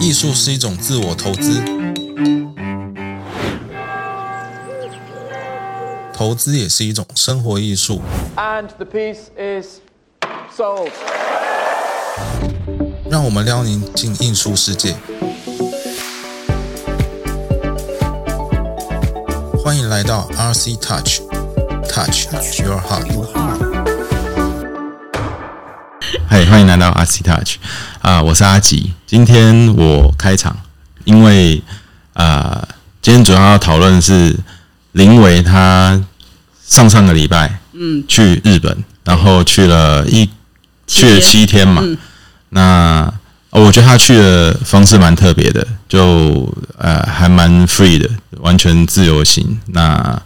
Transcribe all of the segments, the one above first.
艺术是一种自我投资，投资也是一种生活艺术。And the piece is sold. 让我们撩您进艺术世界。欢迎来到 RC Touch，Touch Your Heart。嗨，欢迎来到 RC Touch 啊、我是阿吉。今天我开场，因为啊、今天主要要讨论是林维他上上个礼拜嗯去日本，然后去了一去了七天嘛。那呃我觉得他去的方式蛮特别的，就呃还蛮 free 的，完全自由行。那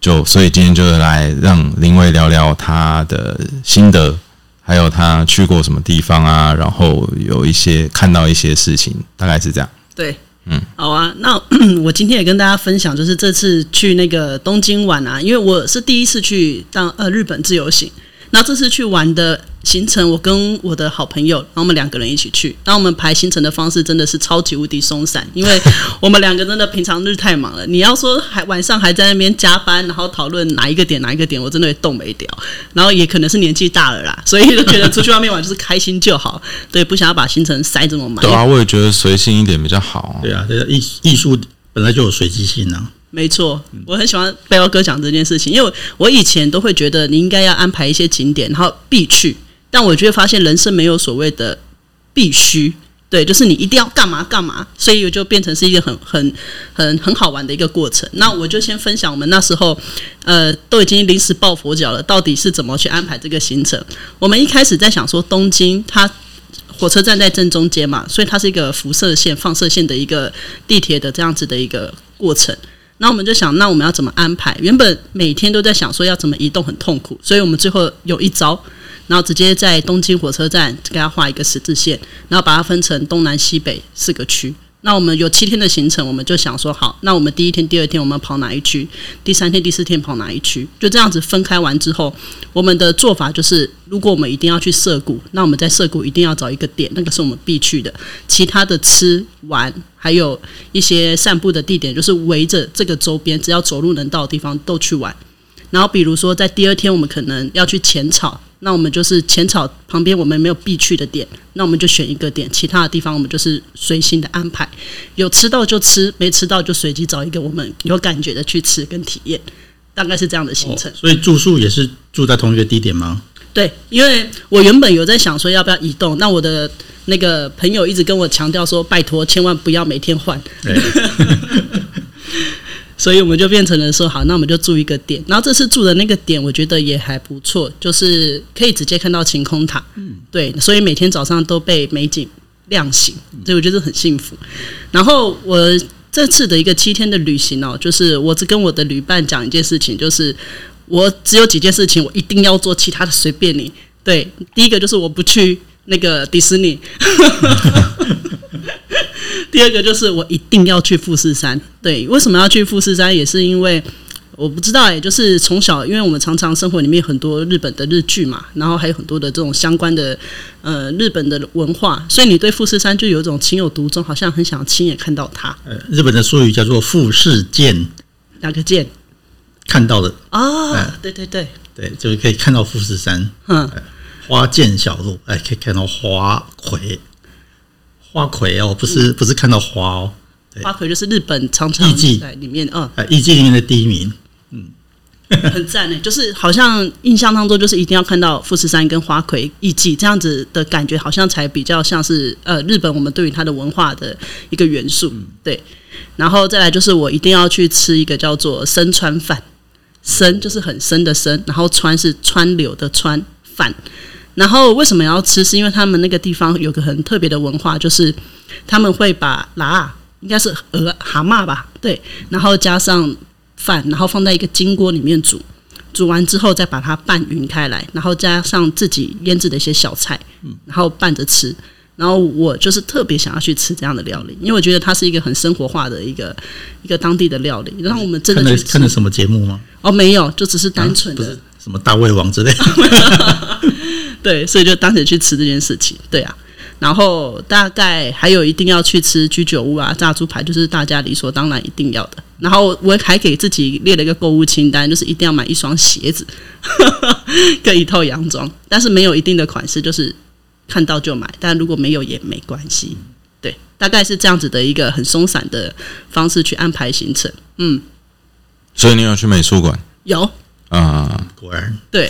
就所以今天就来让林维聊聊他的心得，还有他去过什么地方啊，然后有一些看到一些事情，大概是这样。对，嗯，好啊。那 我今天也跟大家分享，就是这次去那个东京玩啊，因为我是第一次去当呃日本自由行。那这次去玩的行程，我跟我的好朋友，然后我们两个人一起去。那我们排行程的方式真的是超级无敌松散，因为我们两个真的平常日太忙了。你要说还晚上还在那边加班，然后讨论哪一个点哪一个点，我真的会动没掉。然后也可能是年纪大了啦，所以就觉得出去外面玩就是开心就好，对，不想要把行程塞这么满。对啊，我也觉得随性一点比较好。对啊，这个艺艺术本来就有随机性啊。没错，我很喜欢背包哥讲这件事情，因为我以前都会觉得你应该要安排一些景点，然后必去。但我就会发现人生没有所谓的必须，对，就是你一定要干嘛干嘛，所以我就变成是一个很很很很好玩的一个过程。那我就先分享我们那时候，呃，都已经临时抱佛脚了，到底是怎么去安排这个行程。我们一开始在想说，东京它火车站在正中间嘛，所以它是一个辐射线、放射线的一个地铁的这样子的一个过程。那我们就想，那我们要怎么安排？原本每天都在想说要怎么移动很痛苦，所以我们最后有一招，然后直接在东京火车站给它画一个十字线，然后把它分成东南西北四个区。那我们有七天的行程，我们就想说好，那我们第一天、第二天我们跑哪一区？第三天、第四天跑哪一区？就这样子分开完之后，我们的做法就是，如果我们一定要去涩谷，那我们在涩谷一定要找一个点，那个是我们必去的。其他的吃玩，还有一些散步的地点，就是围着这个周边，只要走路能到的地方都去玩。然后比如说在第二天，我们可能要去浅草，那我们就是浅草旁边我们没有必去的点，那我们就选一个点，其他的地方我们就是随心的安排，有吃到就吃，没吃到就随机找一个我们有感觉的去吃跟体验，大概是这样的行程。所以住宿也是住在同一个地点吗？对，因为我原本有在想说要不要移动，那我的那个朋友一直跟我强调说，拜托千万不要每天换，对，所以我们就变成了说好，那我们就住一个点。然后这次住的那个点，我觉得也还不错，就是可以直接看到晴空塔。嗯，对，所以每天早上都被美景亮醒，所以我觉得很幸福。然后我这次的一个七天的旅行哦，就是我只跟我的旅伴讲一件事情，就是我只有几件事情我一定要做，其他的随便你。对，第一个就是我不去那个迪士尼。第二个就是我一定要去富士山。对，为什么要去富士山？也是因为我不知道也、就是从小，因为我们常常生活里面很多日本的日剧嘛，然后还有很多的这种相关的呃日本的文化，所以你对富士山就有一种情有独钟，好像很想亲眼看到它。呃，日本的术语叫做富士见，哪个见？看到的，哦哎，对对对，对，就是可以看到富士山。嗯，花见小路，哎，可以看到花魁，花魁哦，不是不是看到花哦，对。花魁就是日本常常艺伎在里面，嗯，哎，艺伎里面的第一名，嗯。很赞呢，就是好像印象当中就是一定要看到富士山跟花魁艺伎这样子的感觉，好像才比较像是呃日本我们对于它的文化的一个元素，对。然后再来就是我一定要去吃一个叫做生川饭，生就是很深的生，然后川是川流的川饭。然后为什么要吃？是因为他们那个地方有个很特别的文化，就是他们会把辣应该是鹅蛤蟆吧，对，然后加上饭，然后放在一个金锅里面煮，煮完之后再把它拌匀开来，然后加上自己腌制的一些小菜，然后拌着吃。然后我就是特别想要去吃这样的料理，因为我觉得它是一个很生活化的一个一个当地的料理，让我们真的去吃看了什么节目吗？哦，没有，就只是单纯的、什么大胃王之类的。对，所以就当时去吃这件事情，对啊。然后大概还有一定要去吃居酒屋啊、炸猪排，就是大家理所当然一定要的。然后我还给自己列了一个购物清单，就是一定要买一双鞋子 跟一套洋装，但是没有一定的款式，就是看到就买，但如果没有也没关系。对，大概是这样子的一个很松散的方式去安排行程。嗯，所以你有去美术馆有啊？果然，对，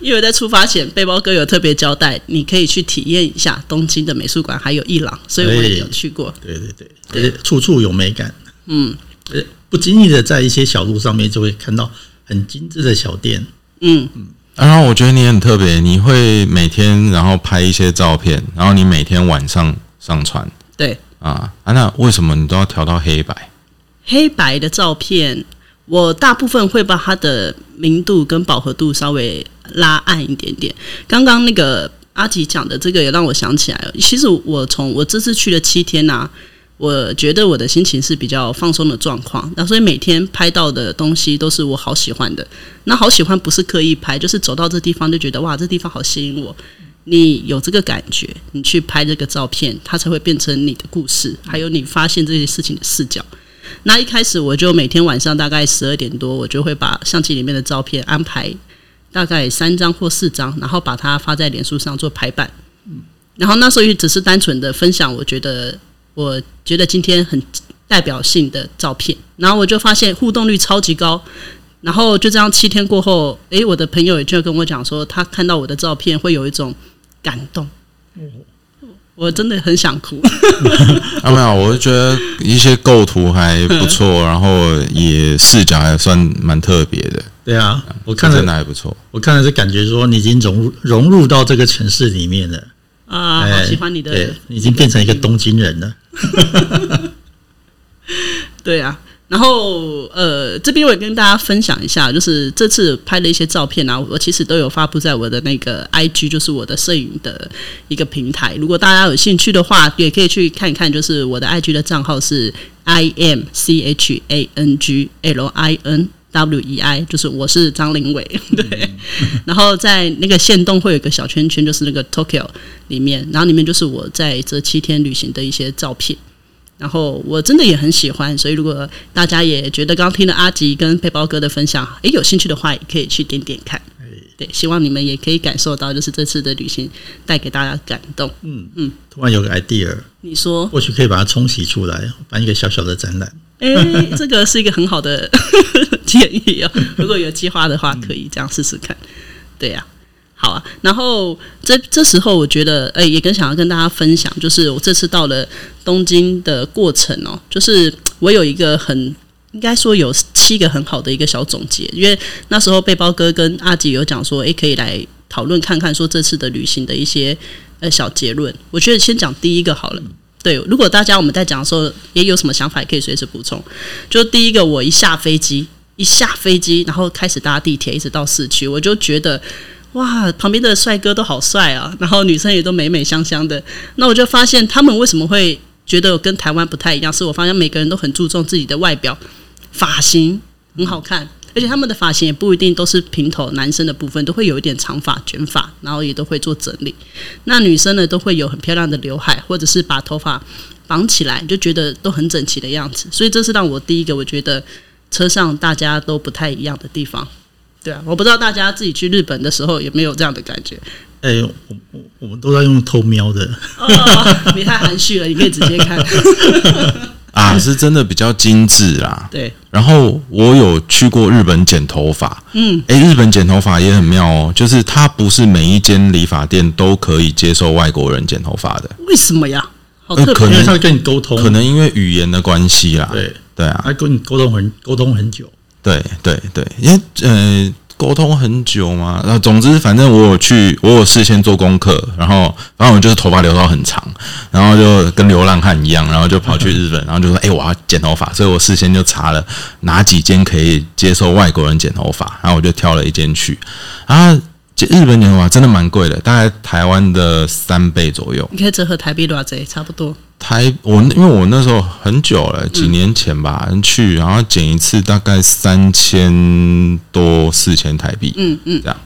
因为在出发前，背包哥有特别交代，你可以去体验一下东京的美术馆，还有伊朗，所以我也有去过。对对对，处处有美感。嗯，呃，不经意的在一些小路上面就会看到很精致的小店。嗯嗯，然后我觉得你很特别，你会每天然后拍一些照片，然后你每天晚上上传对，啊啊，那为什么你都要调到黑白？黑白的照片，我大部分会把它的明度跟饱和度稍微拉暗一点点。刚刚那个阿吉讲的这个也让我想起来了，其实我从我这次去了七天呐、我觉得我的心情是比较放松的状况，那所以每天拍到的东西都是我好喜欢的。那好喜欢不是刻意拍，就是走到这地方就觉得哇，这地方好吸引我。你有这个感觉，你去拍这个照片，它才会变成你的故事，还有你发现这些事情的视角。那一开始我就每天晚上大概十二点多，我就会把相机里面的照片安排大概三张或四张，然后把它发在脸书上做排版。嗯然后那时候也只是单纯的分享，我觉得我觉得今天很代表性的照片，然后我就发现互动率超级高。然后就这样七天过后，诶，我的朋友也就跟我讲说，他看到我的照片会有一种感动。嗯我真的很想哭。啊，没有，我就觉得一些构图还不错，然后也视角还算蛮特别的，对啊，我看真的，还不错。我看了是感觉说你已经融入融入到这个城市里面了。啊，哎好喜欢你的，你已经变成一个东京人了。对啊，然后呃，这边我也跟大家分享一下，就是这次拍的一些照片啊，我其实都有发布在我的那个 IG，就是我的摄影的一个平台。如果大家有兴趣的话，也可以去看一看，就是我的 IG 的账号是 I M C H A N G L I N。W E I 就是我是张林伟，对，然后在那个线动会有个小圈圈，就是那个 Tokyo 里面，然后里面就是我在这七天旅行的一些照片。然后我真的也很喜欢，所以如果大家也觉得刚刚听了阿吉跟背包哥的分享，诶有兴趣的话，也可以去点点看。对，希望你们也可以感受到，就是这次的旅行带给大家感动。嗯嗯突然有个 idea，你说，或许可以把它冲洗出来，办一个小小的展览。诶，这个是一个很好的 建议哦。如果有计划的话，可以这样试试看。对呀、好啊。然后这这时候，我觉得，诶，也跟想要跟大家分享，就是我这次到了东京的过程哦，就是我有一个很应该说有七个很好的一个小总结，因为那时候背包哥跟阿吉有讲说，诶，可以来讨论看看说这次的旅行的一些呃小结论。我觉得先讲第一个好了。对，如果大家我们在讲的时候也有什么想法，也可以随时补充。就第一个，我一下飞机，一下飞机，然后开始搭地铁，一直到市区，我就觉得哇，旁边的帅哥都好帅啊，然后女生也都美美香香的。那我就发现他们为什么会觉得跟台湾不太一样，是我发现每个人都很注重自己的外表，发型很好看。而且他们的发型也不一定都是平头，男生的部分都会有一点长发、卷发，然后也都会做整理。那女生呢，都会有很漂亮的刘海，或者是把头发绑起来，就觉得都很整齐的样子。所以这是让我第一个我觉得车上大家都不太一样的地方。对啊，我不知道大家自己去日本的时候有没有这样的感觉。哎、我我我们都在用偷瞄的，哦，你太含蓄了，你可以直接看。啊，是真的比较精致啦。对，然后我有去过日本剪头发，嗯，诶，日本剪头发也很妙哦，就是它不是每一间理发店都可以接受外国人剪头发的，为什么呀？好特别呃可能因为他会跟你沟通，可能因为语言的关系啦。对，对啊，他跟你沟通很沟通很久。对对对，因为呃沟通很久嘛，然后总之反正我有去，我有事先做功课，然后反正我就是头发留到很长，然后就跟流浪汉一样，然后就跑去日本，然后就说哎、我要剪头发，所以我事先就查了哪几间可以接受外国人剪头发，然后我就挑了一间去，啊。日本剪头发真的蛮贵的，大概台湾的三倍左右。你可以折合台币多少贼差不多。台我因为我那时候很久了，几年前吧、去，然后剪一次大概三千多四千台币，嗯嗯，这样。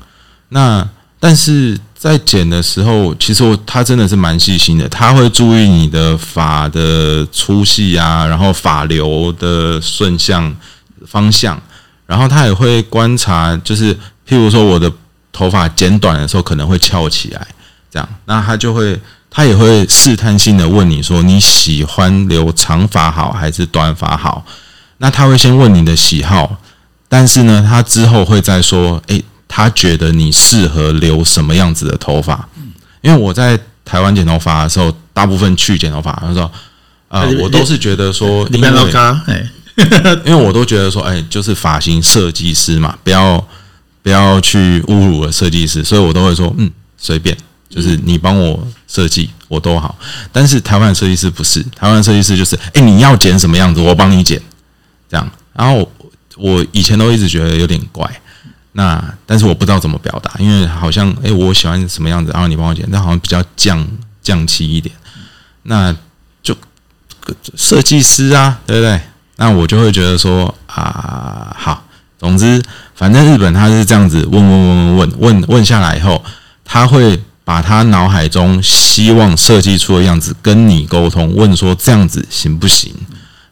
那但是在剪的时候，其实我他真的是蛮细心的，他会注意你的发的粗细啊，然后发流的顺向方向，然后他也会观察，就是譬如说我的头发剪短的时候可能会翘起来，这样，那他就会他也会试探性的问你说你喜欢留长发好还是短发好？那他会先问你的喜好，但是呢，他之后会再说，诶，他觉得你适合留什么样子的头发？因为我在台湾剪头发的时候，大部分去剪头发，他说，呃，我都是觉得说，你不要因为嘎，哎，因为我都觉得说，哎，就是发型设计师嘛，不要不要去侮辱了设计师，所以我都会说，嗯，随便，就是你帮我设计，我都好。但是台湾设计师不是，台湾设计师就是，哎，你要剪什么样子，我帮你剪，这样。然后我以前都一直觉得有点怪，那但是我不知道怎么表达，因为好像，哎，我喜欢什么样子，然后你帮我剪，但好像比较降降气一点，那就设计师啊，对不对？那我就会觉得说啊，好，总之，反正日本他是这样子问问问问问问下来以后，他会把他脑海中希望设计出的样子跟你沟通，问说这样子行不行？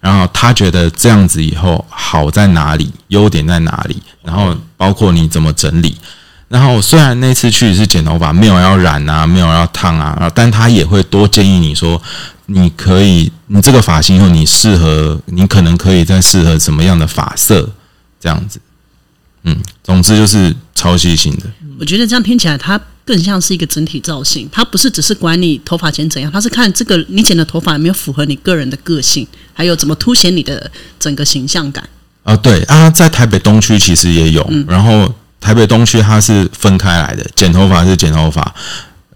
然后他觉得这样子以后好在哪里，优点在哪里，然后包括你怎么整理。然后虽然那次去是剪头发，没有要染啊，没有要烫啊，但他也会多建议你说，你可以，你这个发型以后你适合，你可能可以再适合什么样的发色，这样子。嗯，总之就是超细心的。我觉得这样听起来，他更像是一个整体造型，它不是只是管你头发剪怎样，它是看这个你剪的头发有没有符合你个人的个性，还有怎么凸显你的整个形象感。啊，对啊，在台北东区其实也有，然后台北东区它是分开来的，剪头发是剪头发，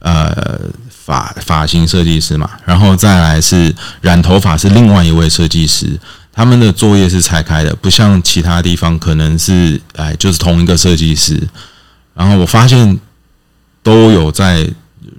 呃，发发型设计师嘛，然后再来是染头发是另外一位设计师，他们的作业是拆开的，不像其他地方可能是哎就是同一个设计师，然后我发现都有在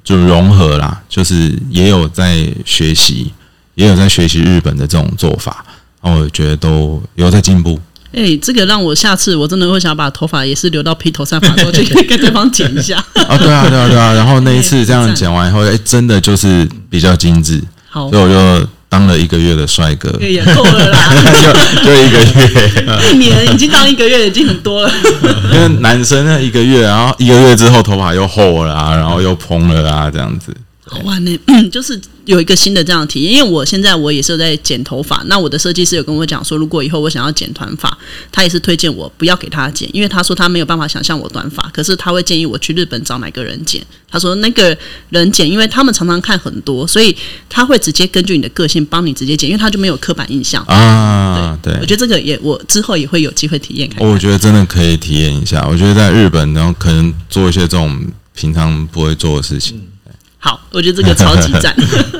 就融合啦，就是也有在学习，也有在学习日本的这种做法。然后我觉得都有在进步。哎、这个让我下次我真的会想把头发也是留到披头散发之后，就可以跟对方剪一下。啊，对啊，对啊，对啊。然后那一次这样剪完以后，哎，真的就是比较精致，好所以，我就当了一个月的帅哥，也够了啦，就就一个月。一年已经当一个月已经很多了。因为男生那一个月，然后一个月之后头发又厚了啊，然后又蓬了啊，这样子。好玩呢、就是有一个新的这样的体验。因为我现在我也是在剪头发，那我的设计师有跟我讲说，如果以后我想要剪短发，他也是推荐我不要给他剪，因为他说他没有办法想象我短发，可是他会建议我去日本找哪个人剪。他说那个人剪，因为他们常常看很多，所以他会直接根据你的个性帮你直接剪，因为他就没有刻板印象。啊，对，我觉得这个也我之后也会有机会体验看看。我觉得真的可以体验一下。我觉得在日本，然后可能做一些这种平常不会做的事情。好，我觉得这个超级赞。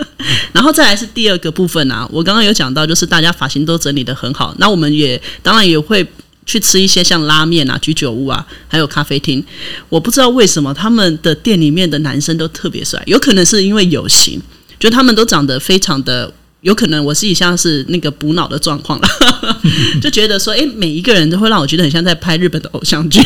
然后再来是第二个部分啊，我刚刚有讲到，就是大家发型都整理的很好，那我们也当然也会去吃一些像拉面啊、居酒屋啊，还有咖啡厅。我不知道为什么他们的店里面的男生都特别帅，有可能是因为有型，就他们都长得非常的。有可能我自己像是那个补脑的状况了，就觉得说，诶，每一个人都会让我觉得很像在拍日本的偶像剧，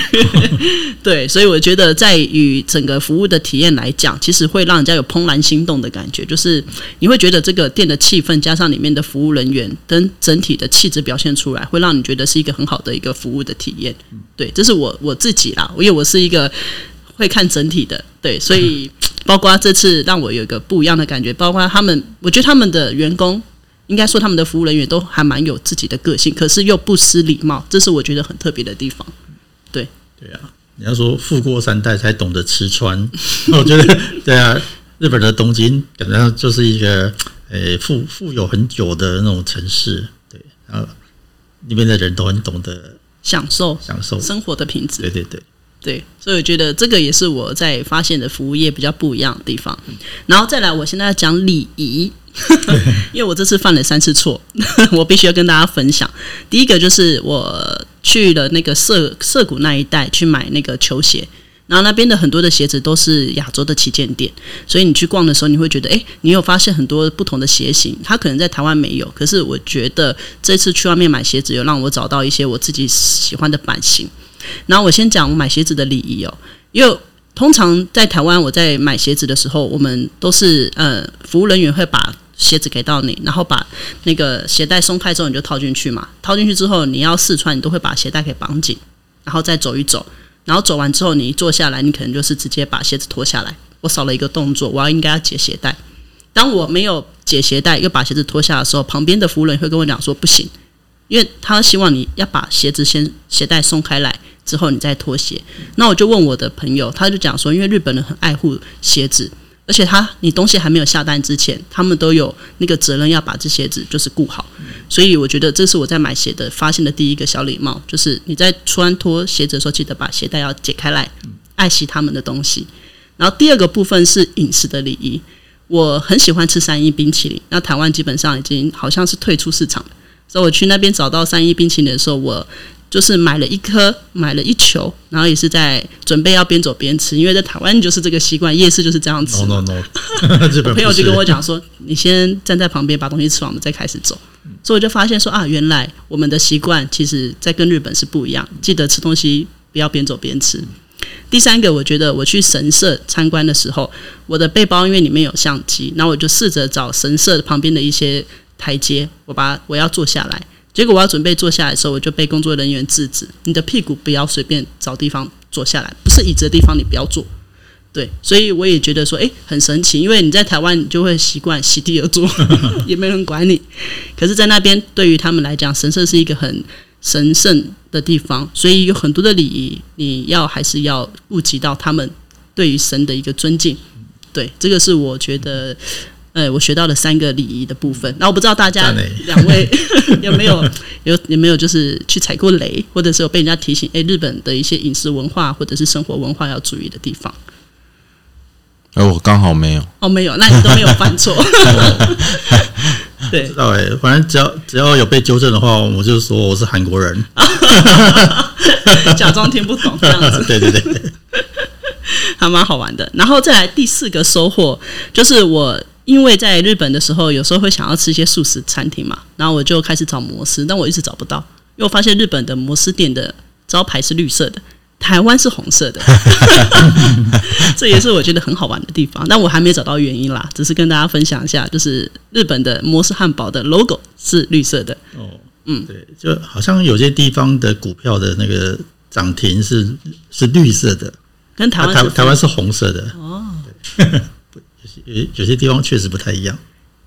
对，所以我觉得在于整个服务的体验来讲，其实会让人家有怦然心动的感觉，就是你会觉得这个店的气氛加上里面的服务人员跟整体的气质表现出来，会让你觉得是一个很好的一个服务的体验。对，这是我我自己啦，因为我是一个会看整体的，对，所以 包括这次让我有一个不一样的感觉，包括他们，我觉得他们的员工。应该说，他们的服务人员都还蛮有自己的个性，可是又不失礼貌，这是我觉得很特别的地方。对对啊，你要说富过三代才懂得吃穿，我觉得对啊，日本的东京感觉上就是一个呃富富有很久的那种城市，对，然后里面的人都很懂得享受享受，生活的品质。对对对，对，所以我觉得这个也是我在发现的服务业比较不一样的地方。然后再来，我现在要讲礼仪，因为我这次犯了三次错，我必须要跟大家分享。第一个就是我去了那个涩涩谷那一带去买那个球鞋。然后那边的很多的鞋子都是亚洲的旗舰店，所以你去逛的时候，你会觉得，哎，你有发现很多不同的鞋型，它可能在台湾没有，可是我觉得这次去外面买鞋子，有让我找到一些我自己喜欢的版型。然后我先讲我买鞋子的礼仪哦，因为通常在台湾，我在买鞋子的时候，我们都是呃，服务人员会把鞋子给到你，然后把那个鞋带松开之后，你就套进去嘛。套进去之后，你要试穿，你都会把鞋带给绑紧，然后再走一走。然后走完之后，你一坐下来，你可能就是直接把鞋子脱下来。我少了一个动作，我要应该要解鞋带。当我没有解鞋带，又把鞋子脱下的时候，旁边的服务人会跟我讲说不行，因为他希望你要把鞋子先鞋带松开来。之后你再脱鞋，那我就问我的朋友，他就讲说，因为日本人很爱护鞋子，而且他你东西还没有下单之前，他们都有那个责任要把这鞋子就是顾好，所以我觉得这是我在买鞋的发现的第一个小礼貌，就是你在穿脱鞋子的时候，记得把鞋带要解开来，爱惜他们的东西。然后第二个部分是饮食的礼仪，我很喜欢吃三一冰淇淋，那台湾基本上已经好像是退出市场，所以我去那边找到三一冰淇淋的时候，我。就是买了一颗，买了一球，然后也是在准备要边走边吃，因为在台湾就是这个习惯，夜市就是这样吃。No no no，朋友就跟我讲说，你先站在旁边把东西吃完，我们再开始走。所以我就发现说啊，原来我们的习惯其实在跟日本是不一样。记得吃东西不要边走边吃。第三个，我觉得我去神社参观的时候，我的背包因为里面有相机，那我就试着找神社旁边的一些台阶，我把我要坐下来。结果我要准备坐下来的时候，我就被工作人员制止：“你的屁股不要随便找地方坐下来，不是椅子的地方你不要坐。”对，所以我也觉得说，诶，很神奇，因为你在台湾你就会习惯席地而坐，也没人管你。可是，在那边对于他们来讲，神社是一个很神圣的地方，所以有很多的礼仪，你要还是要顾及到他们对于神的一个尊敬。对，这个是我觉得。呃，我学到了三个礼仪的部分。那我不知道大家两位 有没有有有没有就是去踩过雷，或者是有被人家提醒，哎，日本的一些饮食文化或者是生活文化要注意的地方。哎，我刚好没有。哦，没有，那你都没有犯错。对，知道哎，反正只要只要有被纠正的话，我就说我是韩国人，假装听不懂这样子。对对对，还蛮好玩的。然后再来第四个收获，就是我。因为在日本的时候，有时候会想要吃一些素食餐厅嘛，然后我就开始找摩斯，但我一直找不到，因为我发现日本的摩斯店的招牌是绿色的，台湾是红色的，这也是我觉得很好玩的地方。但我还没找到原因啦，只是跟大家分享一下，就是日本的摩斯汉堡的 logo 是绿色的。哦，嗯，对，就好像有些地方的股票的那个涨停是是绿色的，跟台湾台台湾是红色的。哦。有有些地方确实不太一样。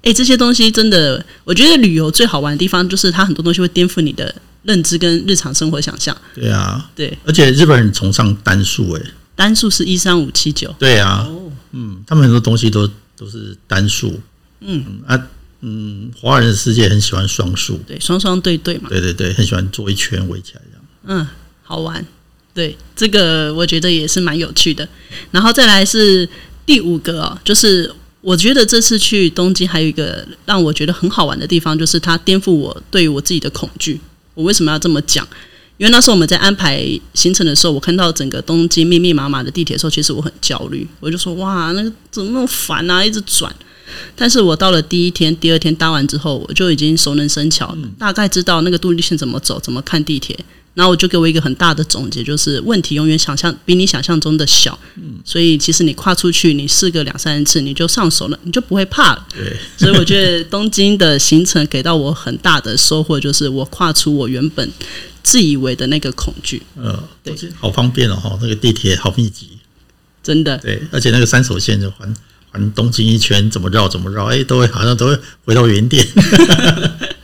哎，这些东西真的，我觉得旅游最好玩的地方就是它很多东西会颠覆你的认知跟日常生活想象。对啊，对，而且日本人崇尚单数，哎，单数是一三五七九。对啊，嗯，他们很多东西都都是单数。嗯啊，嗯，华人的世界很喜欢双数，对，双双对对嘛。对对对，很喜欢做一圈围起来这样。嗯，好玩。对，这个我觉得也是蛮有趣的。然后再来是。第五个哦，就是我觉得这次去东京还有一个让我觉得很好玩的地方，就是它颠覆我对于我自己的恐惧。我为什么要这么讲？因为那时候我们在安排行程的时候，我看到整个东京密密麻麻的地铁的时候，其实我很焦虑。我就说：“哇，那个怎么那么烦啊，一直转。”但是我到了第一天、第二天搭完之后，我就已经熟能生巧，大概知道那个杜立线怎么走，怎么看地铁。然后我就给我一个很大的总结，就是问题永远想象比你想象中的小，嗯所以其实你跨出去，你试个两三次，你就上手了，你就不会怕了。对，所以我觉得东京的行程给到我很大的收获，就是我跨出我原本自以为的那个恐惧。呃，对，好方便哦，哈，那个地铁好密集，真的。对，而且那个三手线就环环东京一圈，怎么绕怎么绕，哎，都会好像都会回到原点。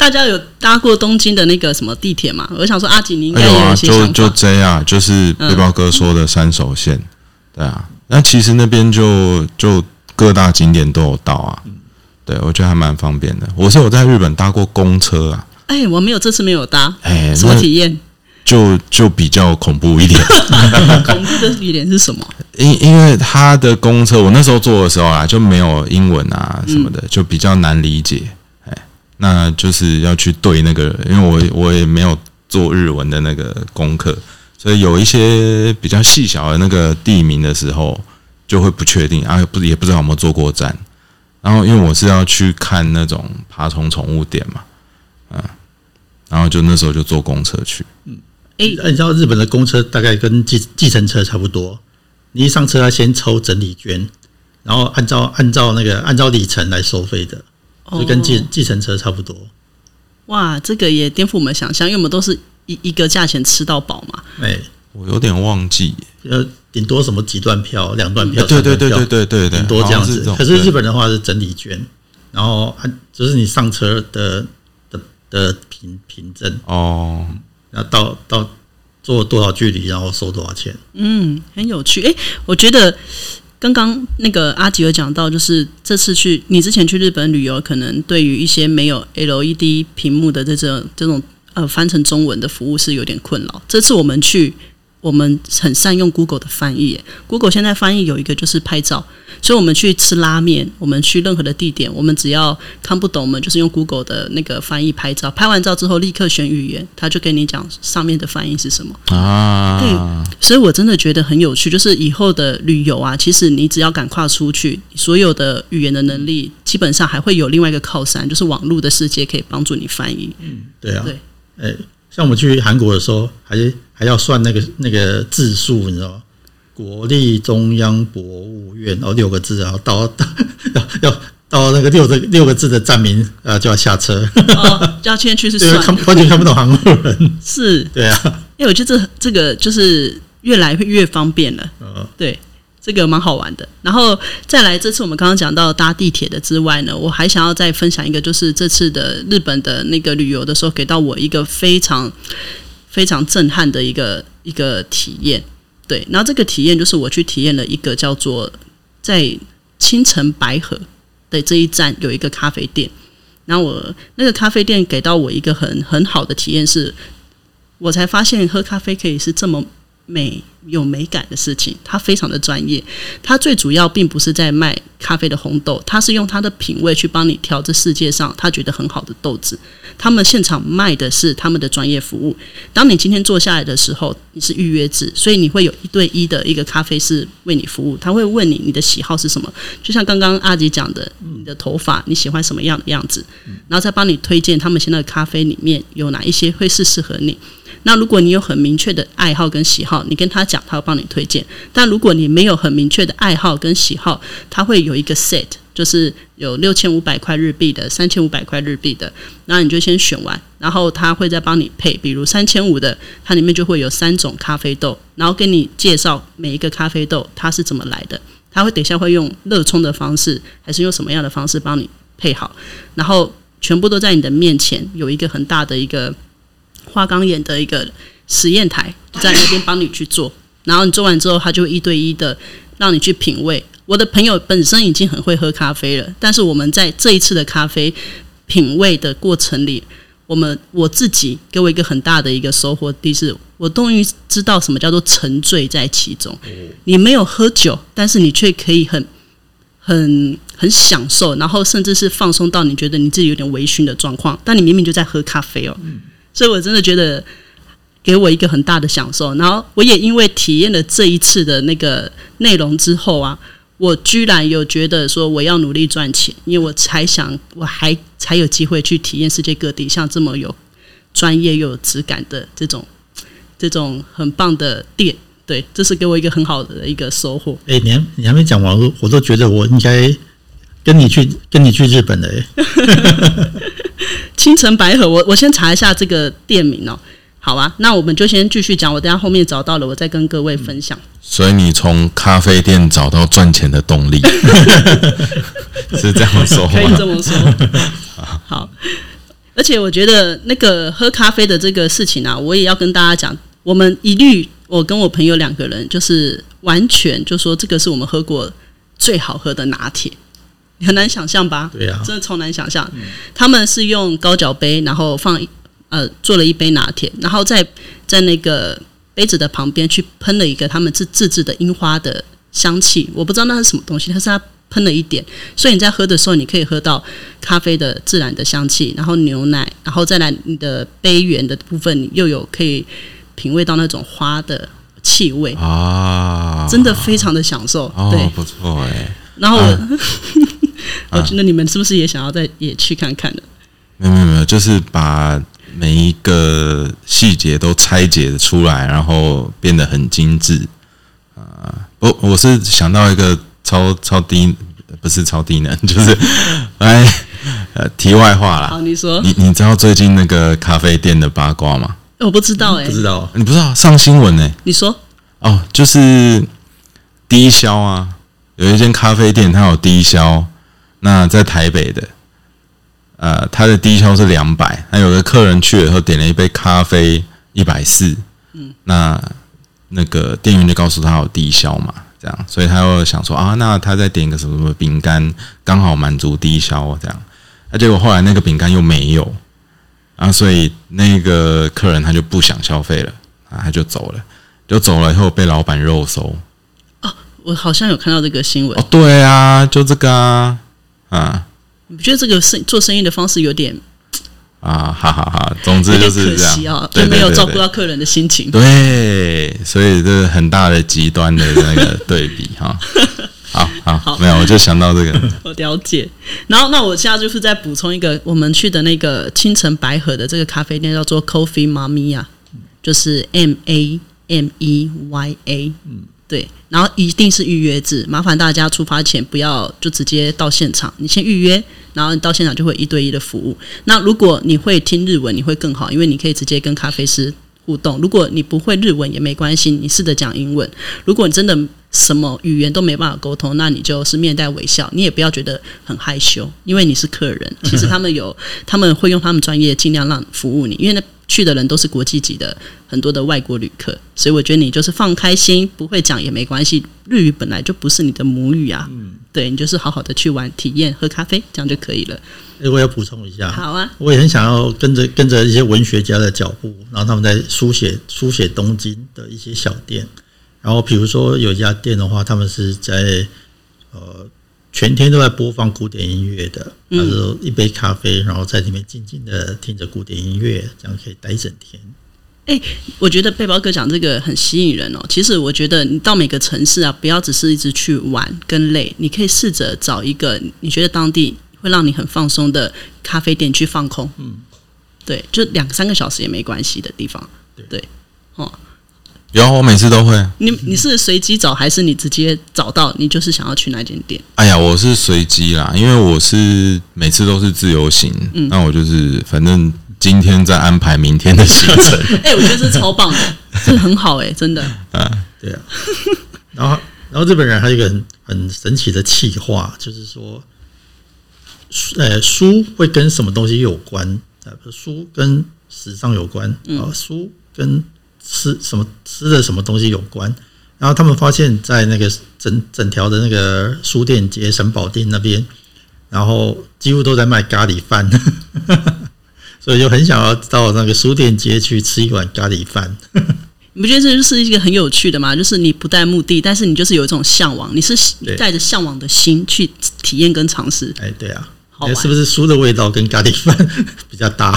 大家有搭过东京的那个什么地铁吗？我想说，阿吉你应该有啊，就就这样，就是背包哥说的三手线，对啊。那其实那边就就各大景点都有到啊，对我觉得还蛮方便的。我是有在日本搭过公车啊，哎，我没有，这次没有搭，哎，什么体验？就就比较恐怖一点。恐怖的一点是什么？因因为他的公车，我那时候坐的时候啊，就没有英文啊什么的，就比较难理解。那就是要去对那个，因为我我也没有做日文的那个功课，所以有一些比较细小的那个地名的时候，就会不确定啊，不也不知道有没有坐过站。然后因为我是要去看那种爬虫宠物店嘛，嗯，然后就那时候就坐公车去。嗯，哎、你知道日本的公车大概跟计计程车差不多，你一上车要先抽整理券，然后按照按照那个按照里程来收费的，就跟计哦计程车差不多。哇，这个也颠覆我们想象，因为我们都是一一个价钱吃到饱嘛。哎，我有点忘记，呃，顶多什么几段票、两段票、对对对对对对对，顶多这样子是。可是日本的话是整理券，然后按就是你上车的的的凭凭证，哦，然后到到坐多少距离，然后收多少钱。嗯，很有趣。诶，我觉得刚刚那个阿吉有讲到，就是这次去你之前去日本旅游，可能对于一些没有 LED 屏幕的这种这种呃翻成中文的服务是有点困扰。这次我们去。我们很善用 Google 的翻译耶，Google 现在翻译有一个就是拍照，所以我们去吃拉面，我们去任何的地点，我们只要看不懂，我们就是用 Google 的那个翻译拍照，拍完照之后立刻选语言，他就跟你讲上面的翻译是什么。啊，所以我真的觉得很有趣，就是以后的旅游啊，其实你只要敢跨出去，所有的语言的能力基本上还会有另外一个靠山，就是网络的世界可以帮助你翻译。嗯对啊，对，哎，像我们去韩国的时候，还还要算那个那个字数，你知道吗？国立中央博物院哦，六个字，然后到到 要要到那个六个六个字的站名，啊，就要下车，哦，要先去是对，算看完全看不懂韩国人，是，对啊，因为我觉得这这个就是越来越越方便了。呃，对，这个蛮好玩的。然后再来，这次我们刚刚讲到搭地铁的之外呢，我还想要再分享一个，就是这次的日本的那个旅游的时候，给到我一个非常非常震撼的一个一个体验。对，然后这个体验就是我去体验了一个叫做在青城白河的这一站有一个咖啡店，然后我那个咖啡店给到我一个很很好的体验是，我才发现喝咖啡可以是这么美有美感的事情，他非常的专业。他最主要并不是在卖咖啡的红豆，他是用他的品味去帮你调这世界上他觉得很好的豆子。他们现场卖的是他们的专业服务。当你今天坐下来的时候，你是预约制，所以你会有一对一的一个咖啡师为你服务，他会问你你的喜好是什么，就像刚刚阿吉讲的，你的头发你喜欢什么样的样子，然后再帮你推荐他们现在的咖啡里面有哪一些会是适合你。那如果你有很明确的爱好跟喜好，你跟他讲，他会帮你推荐。但如果你没有很明确的爱好跟喜好，他会有一个 set，就是有六千五百块日币的、三千五百块日币的，那你就先选完，然后他会再帮你配，比如三千五的，它里面就会有三种咖啡豆，然后跟你介绍每一个咖啡豆它是怎么来的，他会等一下会用热冲的方式，还是用什么样的方式帮你配好，然后全部都在你的面前，有一个很大的一个花岗岩的一个实验台，在那边帮你去做，然后你做完之后，他就会一对一的让你去品味。我的朋友本身已经很会喝咖啡了，但是我们在这一次的咖啡品味的过程里，我们我自己给我一个很大的一个收获，第一是我终于知道什么叫做沉醉在其中。你没有喝酒，但是你却可以很很很享受，然后甚至是放松到你觉得你自己有点微醺的状况，但你明明就在喝咖啡哦。所以我真的觉得给我一个很大的享受。然后我也因为体验了这一次的那个内容之后啊，我居然有觉得说我要努力赚钱，因为我才想我还才有机会去体验世界各地像这么有专业又有质感的这种这种很棒的店。对，这是给我一个很好的一个收获。哎、你还你还没讲完，我我都觉得我应该跟你去跟你去日本了、哎，青城白河，我我先查一下这个店名哦。好啊，那我们就先继续讲，我等下后面找到了，我再跟各位分享。所以你从咖啡店找到赚钱的动力，是这样说可以这？么说。好，而且我觉得那个喝咖啡的这个事情啊，我也要跟大家讲，我们一律我跟我朋友两个人，就是完全就说这个是我们喝过最好喝的拿铁，很难想象吧？对啊真的超难想象。他们是用高脚杯，然后放一呃做了一杯拿铁，然后在在那个杯子的旁边去喷了一个他们自自制的樱花的香气，我不知道那是什么东西，但是它喷了一点，所以你在喝的时候，你可以喝到咖啡的自然的香气，然后牛奶，然后再来你的杯缘的部分，你又有可以品味到那种花的气味，啊，真的非常的享受。哦对，，不错哎，然后、啊我觉得你们是不是也想要再也去看看的？没有没有没有，就是把每一个细节都拆解出来，然后变得很精致啊。我我是想到一个超超低，不是超低能，就是 哎呃，题外话啦好，。你说，你你知道最近那个咖啡店的八卦吗？我不知道哎、不知道你不知道上新闻呢、你说，哦，就是低消啊，有一间咖啡店它有低消，那在台北的，呃，他的低消是两百，那有个客人去了以后点了一杯咖啡一百四，嗯，那那个店员就告诉他有低消嘛，这样，所以他又想说啊，那他再点一个什么什么饼干，刚好满足低消这样，那结果后来那个饼干又没有，啊，所以那个客人他就不想消费了，啊，他就走了。就走了以后被老板肉收。我好像有看到这个新闻哦，，对啊，就这个啊，啊你不觉得这个生做生意的方式有点啊，哈哈哈。总之就是这样，就没有照顾到客人的心情。对，所以这是很大的极端的那个对比哈。好 好，好没有，我就想到这个，我了解。然后，那我现在就是再补充一个，我们去的那个清晨白河的这个咖啡店叫做 Coffee Mamiya，就是 M A M E Y A，嗯，对。然后一定是预约制，麻烦大家出发前不要就直接到现场，你先预约，然后你到现场就会一对一的服务。那如果你会听日文，你会更好，因为你可以直接跟咖啡师互动。如果你不会日文也没关系，你试着讲英文。如果你真的什么语言都没办法沟通，那你就是面带微笑，你也不要觉得很害羞，因为你是客人。其实他们有，他们会用他们专业尽量让服务你，因为那去的人都是国际级的很多的外国旅客，所以我觉得你就是放开心，不会讲也没关系。日语本来就不是你的母语啊，嗯对你就是好好的去玩、体验、喝咖啡，这样就可以了。诶我要补充一下，好啊，我也很想要跟着跟着一些文学家的脚步，然后他们在书写书写东京的一些小店。然后比如说有一家店的话，他们是在呃全天都在播放古典音乐的，他说一杯咖啡，然后在里面静静的听着古典音乐，这样可以待一整天。我觉得背包哥讲这个很吸引人哦。其实我觉得你到每个城市啊，不要只是一直去玩跟累，你可以试着找一个你觉得当地会让你很放松的咖啡店去放空。嗯，对，就两三个小时也没关系的地方。对，哦，有我每次都会。你你是随机找还是你直接找到？你就是想要去那间店？哎呀，我是随机啦，因为我是每次都是自由行，嗯那我就是反正今天在安排明天的行程。哎、我觉得这超棒的，这很好哎、真的。对啊，然后然后日本人还有一个很很神奇的气话，就是说，书呃，书会跟什么东西有关？呃，书跟时尚有关，啊、书跟吃什么吃的什么东西有关。然后他们发现，在那个整整条的那个书店街神保町那边，然后几乎都在卖咖喱饭，所以就很想要到那个书店街去吃一碗咖喱饭。你不觉得这就是一个很有趣的吗？就是你不带目的，但是你就是有一种向往，你是带着向往的心去体验跟尝试。哎，对啊，好是不是书的味道跟咖喱饭 比较搭？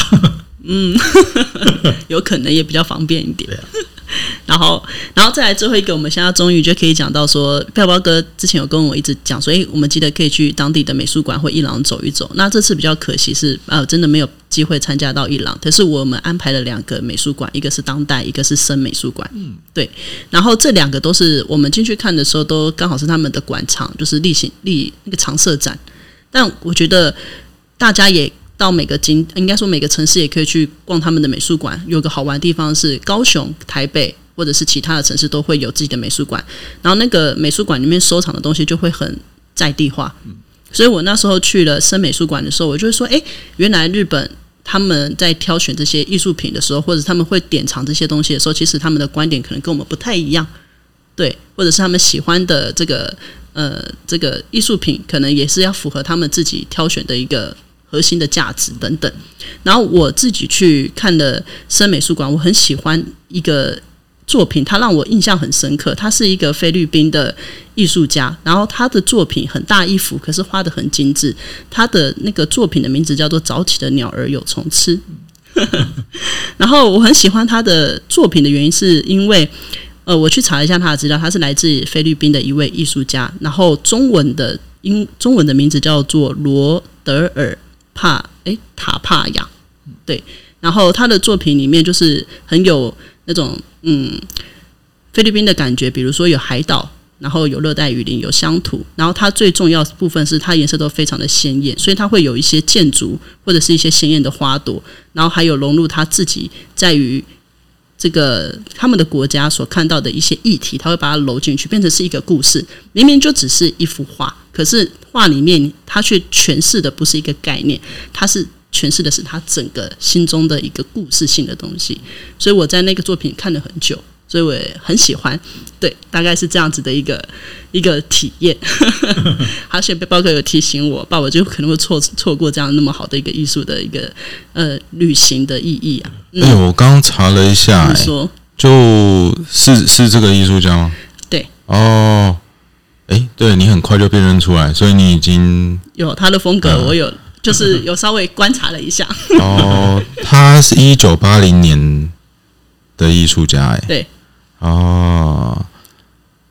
有可能也比较方便一点。然后，然后再来最后一个，我们现在终于就可以讲到说，票包哥之前有跟我一直讲说，以，我们记得可以去当地的美术馆或伊朗走一走。那这次比较可惜是，呃，真的没有机会参加到伊朗，可是我们安排了两个美术馆，一个是当代，一个是深美术馆。嗯，对。然后这两个都是我们进去看的时候，都刚好是他们的馆场，就是例行例那个常设展。但我觉得大家也到每个景，应该说每个城市也可以去逛他们的美术馆。有个好玩的地方是高雄、台北或者是其他的城市都会有自己的美术馆，然后那个美术馆里面收藏的东西就会很在地化。所以我那时候去了深美术馆的时候，我就会说，诶，原来日本。他们在挑选这些艺术品的时候，或者他们会典藏这些东西的时候，其实他们的观点可能跟我们不太一样，对，或者是他们喜欢的这个呃这个艺术品，可能也是要符合他们自己挑选的一个核心的价值等等。然后我自己去看了森美术馆，我很喜欢一个作品，它让我印象很深刻。他是一个菲律宾的艺术家，然后他的作品很大一幅，可是画的很精致。他的那个作品的名字叫做《早起的鸟儿有虫吃》。然后我很喜欢他的作品的原因，是因为呃，我去查了一下他的资料，他是来自菲律宾的一位艺术家，然后中文的英中文的名字叫做罗德尔帕诶塔帕亚，对。然后他的作品里面就是很有那种嗯菲律宾的感觉，比如说有海岛，然后有热带雨林，有乡土，然后它最重要的部分是它颜色都非常的鲜艳，所以它会有一些建筑或者是一些鲜艳的花朵，然后还有融入他自己在于这个他们的国家所看到的一些议题，他会把它揉进去，变成是一个故事。明明就只是一幅画，可是画里面他却诠释的不是一个概念，他是诠释的是他整个心中的一个故事性的东西。所以我在那个作品看了很久，所以我也很喜欢。对，大概是这样子的一个一个体验。而且背包客有提醒我，爸，我就可能会错错过这样那么好的一个艺术的一个呃旅行的意义啊。哎、我刚刚查了一下、说就是是这个艺术家吗？对，哦，哎、对你很快就辨认出来，所以你已经有他的风格，我有就是有稍微观察了一下。哦，他是一九八零年的艺术家、哎，对，哦，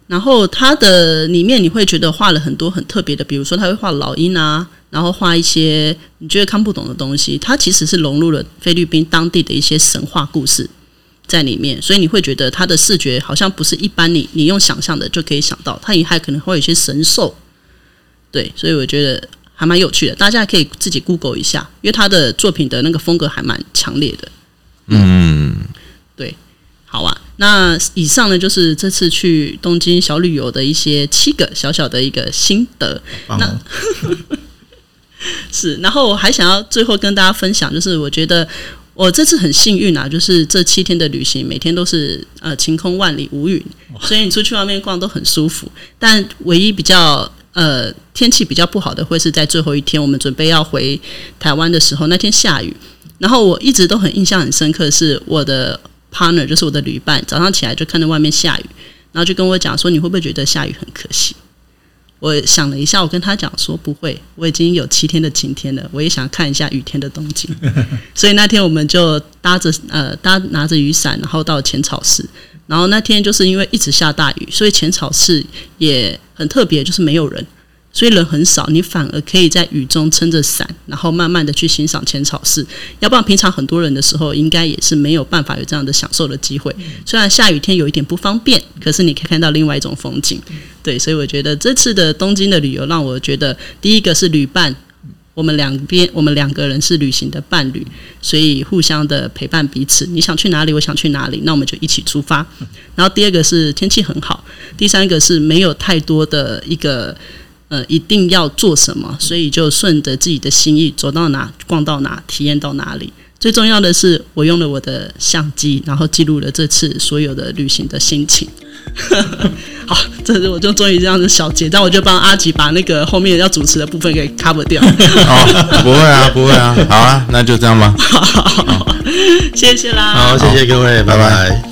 然后他的里面你会觉得画了很多很特别的，比如说他会画老鹰啊，然后画一些你觉得看不懂的东西，它其实是融入了菲律宾当地的一些神话故事在里面，所以你会觉得他的视觉好像不是一般你你用想象的就可以想到，他也还可能会有一些神兽，对，所以我觉得还蛮有趣的，大家可以自己 Google 一下，因为他的作品的那个风格还蛮强烈的。嗯，好啊，那以上呢就是这次去东京小旅游的一些七个小小的一个心得。棒哦，是，然后我还想要最后跟大家分享，就是我觉得我这次很幸运啊，就是这七天的旅行，每天都是呃晴空万里无云，所以你出去外面逛都很舒服。但唯一比较呃天气比较不好的，会是在最后一天，我们准备要回台湾的时候，那天下雨。然后我一直都很印象很深刻，是我的 partner，就是我的旅伴，早上起来就看到外面下雨，然后就跟我讲说：“你会不会觉得下雨很可惜？”我想了一下，我跟他讲说：“不会，我已经有七天的晴天了，我也想看一下雨天的东京。”所以那天我们就搭着呃搭拿着雨伞，然后到浅草寺。然后那天就是因为一直下大雨，所以浅草寺也很特别，就是没有人。所以人很少，你反而可以在雨中撑着伞，然后慢慢的去欣赏浅草寺。要不然平常很多人的时候，应该也是没有办法有这样的享受的机会。虽然下雨天有一点不方便，可是你可以看到另外一种风景。对，所以我觉得这次的东京的旅游让我觉得，第一个是旅伴，我们两边我们两个人是旅行的伴侣，所以互相的陪伴彼此。你想去哪里，我想去哪里，那我们就一起出发。然后第二个是天气很好，第三个是没有太多的一个。呃，一定要做什么，所以就顺着自己的心意走到哪逛到哪，体验到哪里。最重要的是，我用了我的相机，然后记录了这次所有的旅行的心情。好，这是我就终于这样子小结，但我就帮阿吉把那个后面要主持的部分给 cover 掉。哦，不会啊，不会啊，好啊，那就这样吧。谢谢啦。好，谢谢各位，拜拜。